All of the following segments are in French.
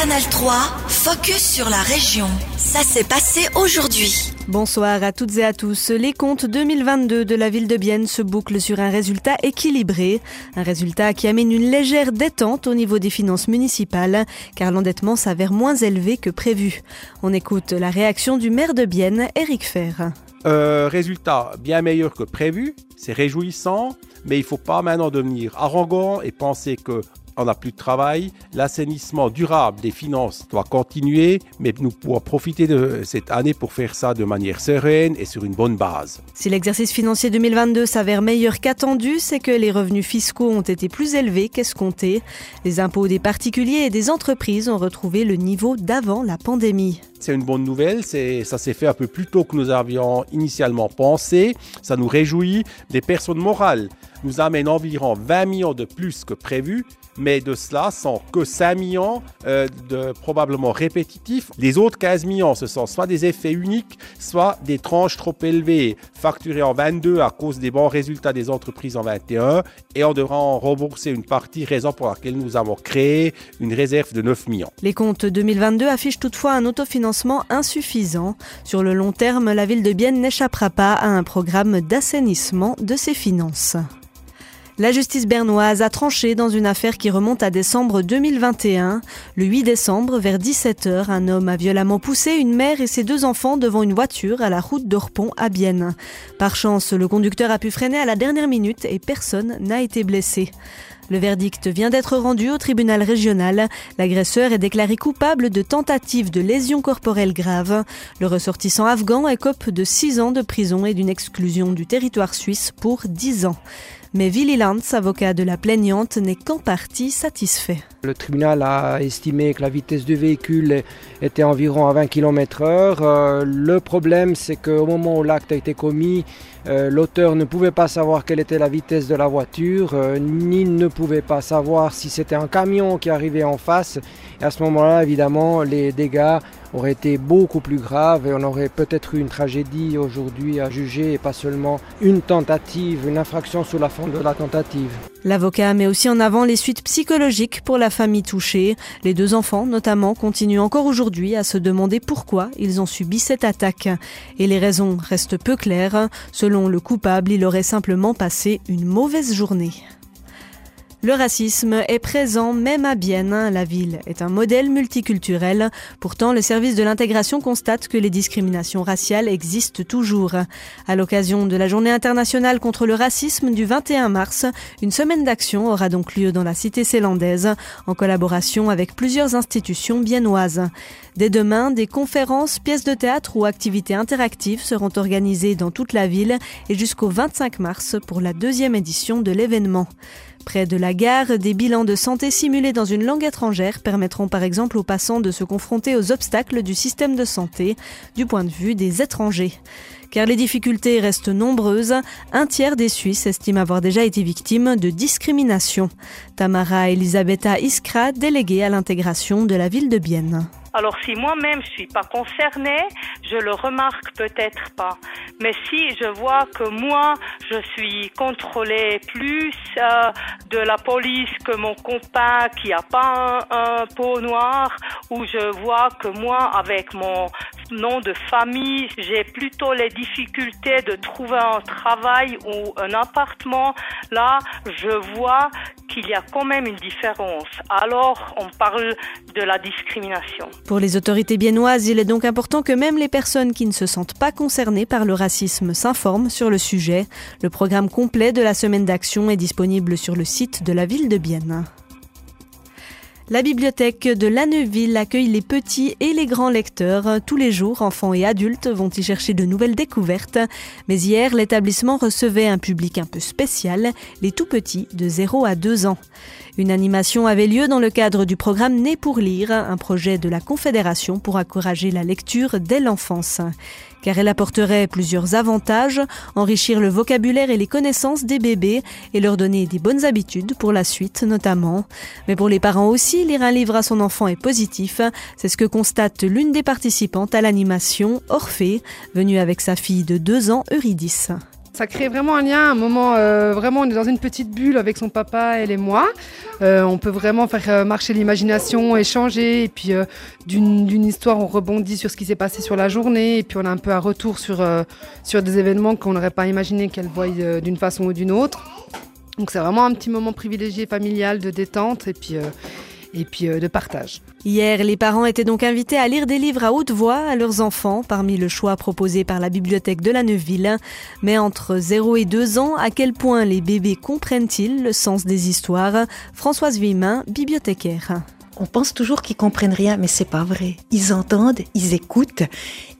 Canal 3, focus sur la région. Ça s'est passé aujourd'hui. Bonsoir à toutes et à tous. Les comptes 2022 de la ville de Bienne se bouclent sur un résultat équilibré. Un résultat qui amène une légère détente au niveau des finances municipales, car l'endettement s'avère moins élevé que prévu. On écoute la réaction du maire de Bienne, Eric Fer. Euh, résultat bien meilleur que prévu, c'est réjouissant, mais il ne faut pas maintenant devenir arrogant et penser que on n'a plus de travail. L'assainissement durable des finances doit continuer, mais nous pourrons profiter de cette année pour faire ça de manière sereine et sur une bonne base. Si l'exercice financier 2022 s'avère meilleur qu'attendu, c'est que les revenus fiscaux ont été plus élevés qu'escomptés. Les impôts des particuliers et des entreprises ont retrouvé le niveau d'avant la pandémie. C'est une bonne nouvelle, ça s'est fait un peu plus tôt que nous avions initialement pensé. Ça nous réjouit. Les personnes morales. Nous amènent environ 20 millions de plus que prévu mais de cela sont que 5 millions euh, de probablement répétitifs. Les autres 15 millions, ce sont soit des effets uniques, soit des tranches trop élevées, facturées en 22 à cause des bons résultats des entreprises en 21, et on devra en rembourser une partie, raison pour laquelle nous avons créé une réserve de 9 millions. Les comptes 2022 affichent toutefois un autofinancement insuffisant. Sur le long terme, la ville de Bienne n'échappera pas à un programme d'assainissement de ses finances. La justice bernoise a tranché dans une affaire qui remonte à décembre 2021. Le 8 décembre, vers 17h, un homme a violemment poussé une mère et ses deux enfants devant une voiture à la route d'Orpont à Bienne. Par chance, le conducteur a pu freiner à la dernière minute et personne n'a été blessé. Le verdict vient d'être rendu au tribunal régional. L'agresseur est déclaré coupable de tentative de lésion corporelle grave. Le ressortissant afghan écope de 6 ans de prison et d'une exclusion du territoire suisse pour 10 ans. Mais Willy Lantz, avocat de la plaignante, n'est qu'en partie satisfait. Le tribunal a estimé que la vitesse du véhicule était environ à 20 km h Le problème, c'est qu'au moment où l'acte a été commis, euh, l'auteur ne pouvait pas savoir quelle était la vitesse de la voiture, euh, ni ne pouvait pas savoir si c'était un camion qui arrivait en face. Et à ce moment-là, évidemment, les dégâts aurait été beaucoup plus grave et on aurait peut-être eu une tragédie aujourd'hui à juger et pas seulement une tentative, une infraction sous la forme de la tentative. L'avocat met aussi en avant les suites psychologiques pour la famille touchée. Les deux enfants, notamment, continuent encore aujourd'hui à se demander pourquoi ils ont subi cette attaque. Et les raisons restent peu claires. Selon le coupable, il aurait simplement passé une mauvaise journée. Le racisme est présent même à Bienne. La ville est un modèle multiculturel. Pourtant, le service de l'intégration constate que les discriminations raciales existent toujours. À l'occasion de la journée internationale contre le racisme du 21 mars, une semaine d'action aura donc lieu dans la cité célandaise en collaboration avec plusieurs institutions biennoises. Dès demain, des conférences, pièces de théâtre ou activités interactives seront organisées dans toute la ville et jusqu'au 25 mars pour la deuxième édition de l'événement. Près de la gare, des bilans de santé simulés dans une langue étrangère permettront par exemple aux passants de se confronter aux obstacles du système de santé du point de vue des étrangers. Car les difficultés restent nombreuses, un tiers des Suisses estiment avoir déjà été victimes de discrimination. Tamara Elisabetta Iskra, déléguée à l'intégration de la ville de Bienne. Alors si moi-même je suis pas concernée, je le remarque peut-être pas. Mais si je vois que moi je suis contrôlée plus euh, de la police que mon copain qui a pas un, un pot noir, ou je vois que moi avec mon nom de famille, j'ai plutôt les difficultés de trouver un travail ou un appartement, là je vois qu'il y a quand même une différence. Alors on parle de la discrimination. Pour les autorités biennoises, il est donc important que même les personnes qui ne se sentent pas concernées par le racisme s'informent sur le sujet. Le programme complet de la semaine d'action est disponible sur le site de la ville de Bienne. La bibliothèque de Lanneville accueille les petits et les grands lecteurs. Tous les jours, enfants et adultes vont y chercher de nouvelles découvertes. Mais hier, l'établissement recevait un public un peu spécial, les tout petits de 0 à 2 ans. Une animation avait lieu dans le cadre du programme Né pour lire, un projet de la Confédération pour encourager la lecture dès l'enfance car elle apporterait plusieurs avantages, enrichir le vocabulaire et les connaissances des bébés et leur donner des bonnes habitudes pour la suite notamment. Mais pour les parents aussi, lire un livre à son enfant est positif. C'est ce que constate l'une des participantes à l'animation, Orphée, venue avec sa fille de deux ans, Eurydice. Ça crée vraiment un lien, un moment, euh, vraiment on est dans une petite bulle avec son papa, elle et moi. Euh, on peut vraiment faire euh, marcher l'imagination, échanger, et puis d'une histoire on rebondit sur ce qui s'est passé sur la journée, et puis on a un peu un retour sur, sur des événements qu'on n'aurait pas imaginé qu'elle voie d'une façon ou d'une autre. Donc c'est vraiment un petit moment privilégié familial de détente, et puis et puis euh, de partage. Hier, les parents étaient donc invités à lire des livres à haute voix à leurs enfants, parmi le choix proposé par la bibliothèque de la Neuville. Mais entre 0 et 2 ans, à quel point les bébés comprennent-ils le sens des histoires? Françoise Vuillemin, bibliothécaire. On pense toujours qu'ils comprennent rien, mais c'est pas vrai. Ils entendent, ils écoutent,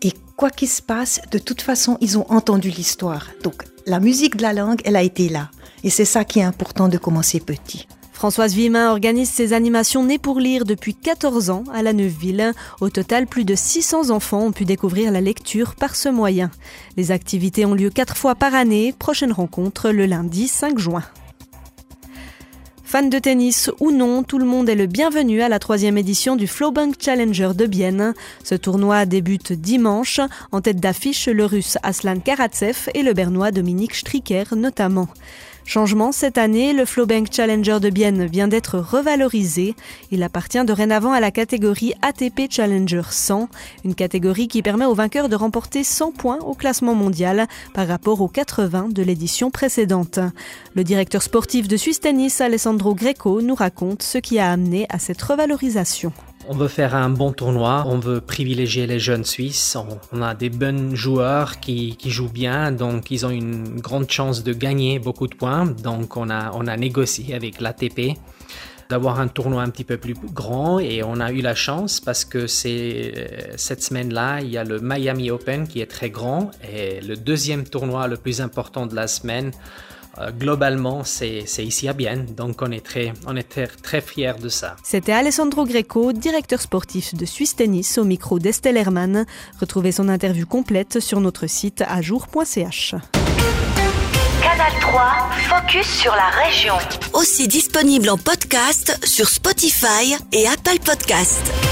et quoi qu'il se passe, de toute façon, ils ont entendu l'histoire. Donc, la musique de la langue, elle a été là. Et c'est ça qui est important de commencer petit. Françoise Vimin organise ses animations nées pour lire depuis 14 ans à la Neuville. Au total, plus de 600 enfants ont pu découvrir la lecture par ce moyen. Les activités ont lieu quatre fois par année. Prochaine rencontre le lundi 5 juin. Fan de tennis ou non, tout le monde est le bienvenu à la troisième édition du Flowbank Challenger de Bienne. Ce tournoi débute dimanche. En tête d'affiche, le russe Aslan Karatsev et le bernois Dominique Stricker notamment. Changement cette année, le Flowbank Challenger de Bienne vient d'être revalorisé. Il appartient dorénavant à la catégorie ATP Challenger 100, une catégorie qui permet aux vainqueurs de remporter 100 points au classement mondial par rapport aux 80 de l'édition précédente. Le directeur sportif de Suisse Tennis, Alessandro Greco, nous raconte ce qui a amené à cette revalorisation. On veut faire un bon tournoi, on veut privilégier les jeunes Suisses, on, a des bons joueurs qui, jouent bien, donc ils ont une grande chance de gagner beaucoup de points. Donc on a, négocié avec l'ATP d'avoir un tournoi un petit peu plus grand et on a eu la chance parce que euh, cette semaine-là, il y a le Miami Open qui est très grand et le deuxième tournoi le plus important de la semaine globalement, c'est ici à Bienne, donc on est très, on est très, très fiers de ça. C'était Alessandro Greco, directeur sportif de Suisse Tennis, au micro d'Estelle Hermann. Retrouvez son interview complète sur notre site ajour.ch. Canal 3, focus sur la région. Aussi disponible en podcast sur Spotify et Apple Podcast.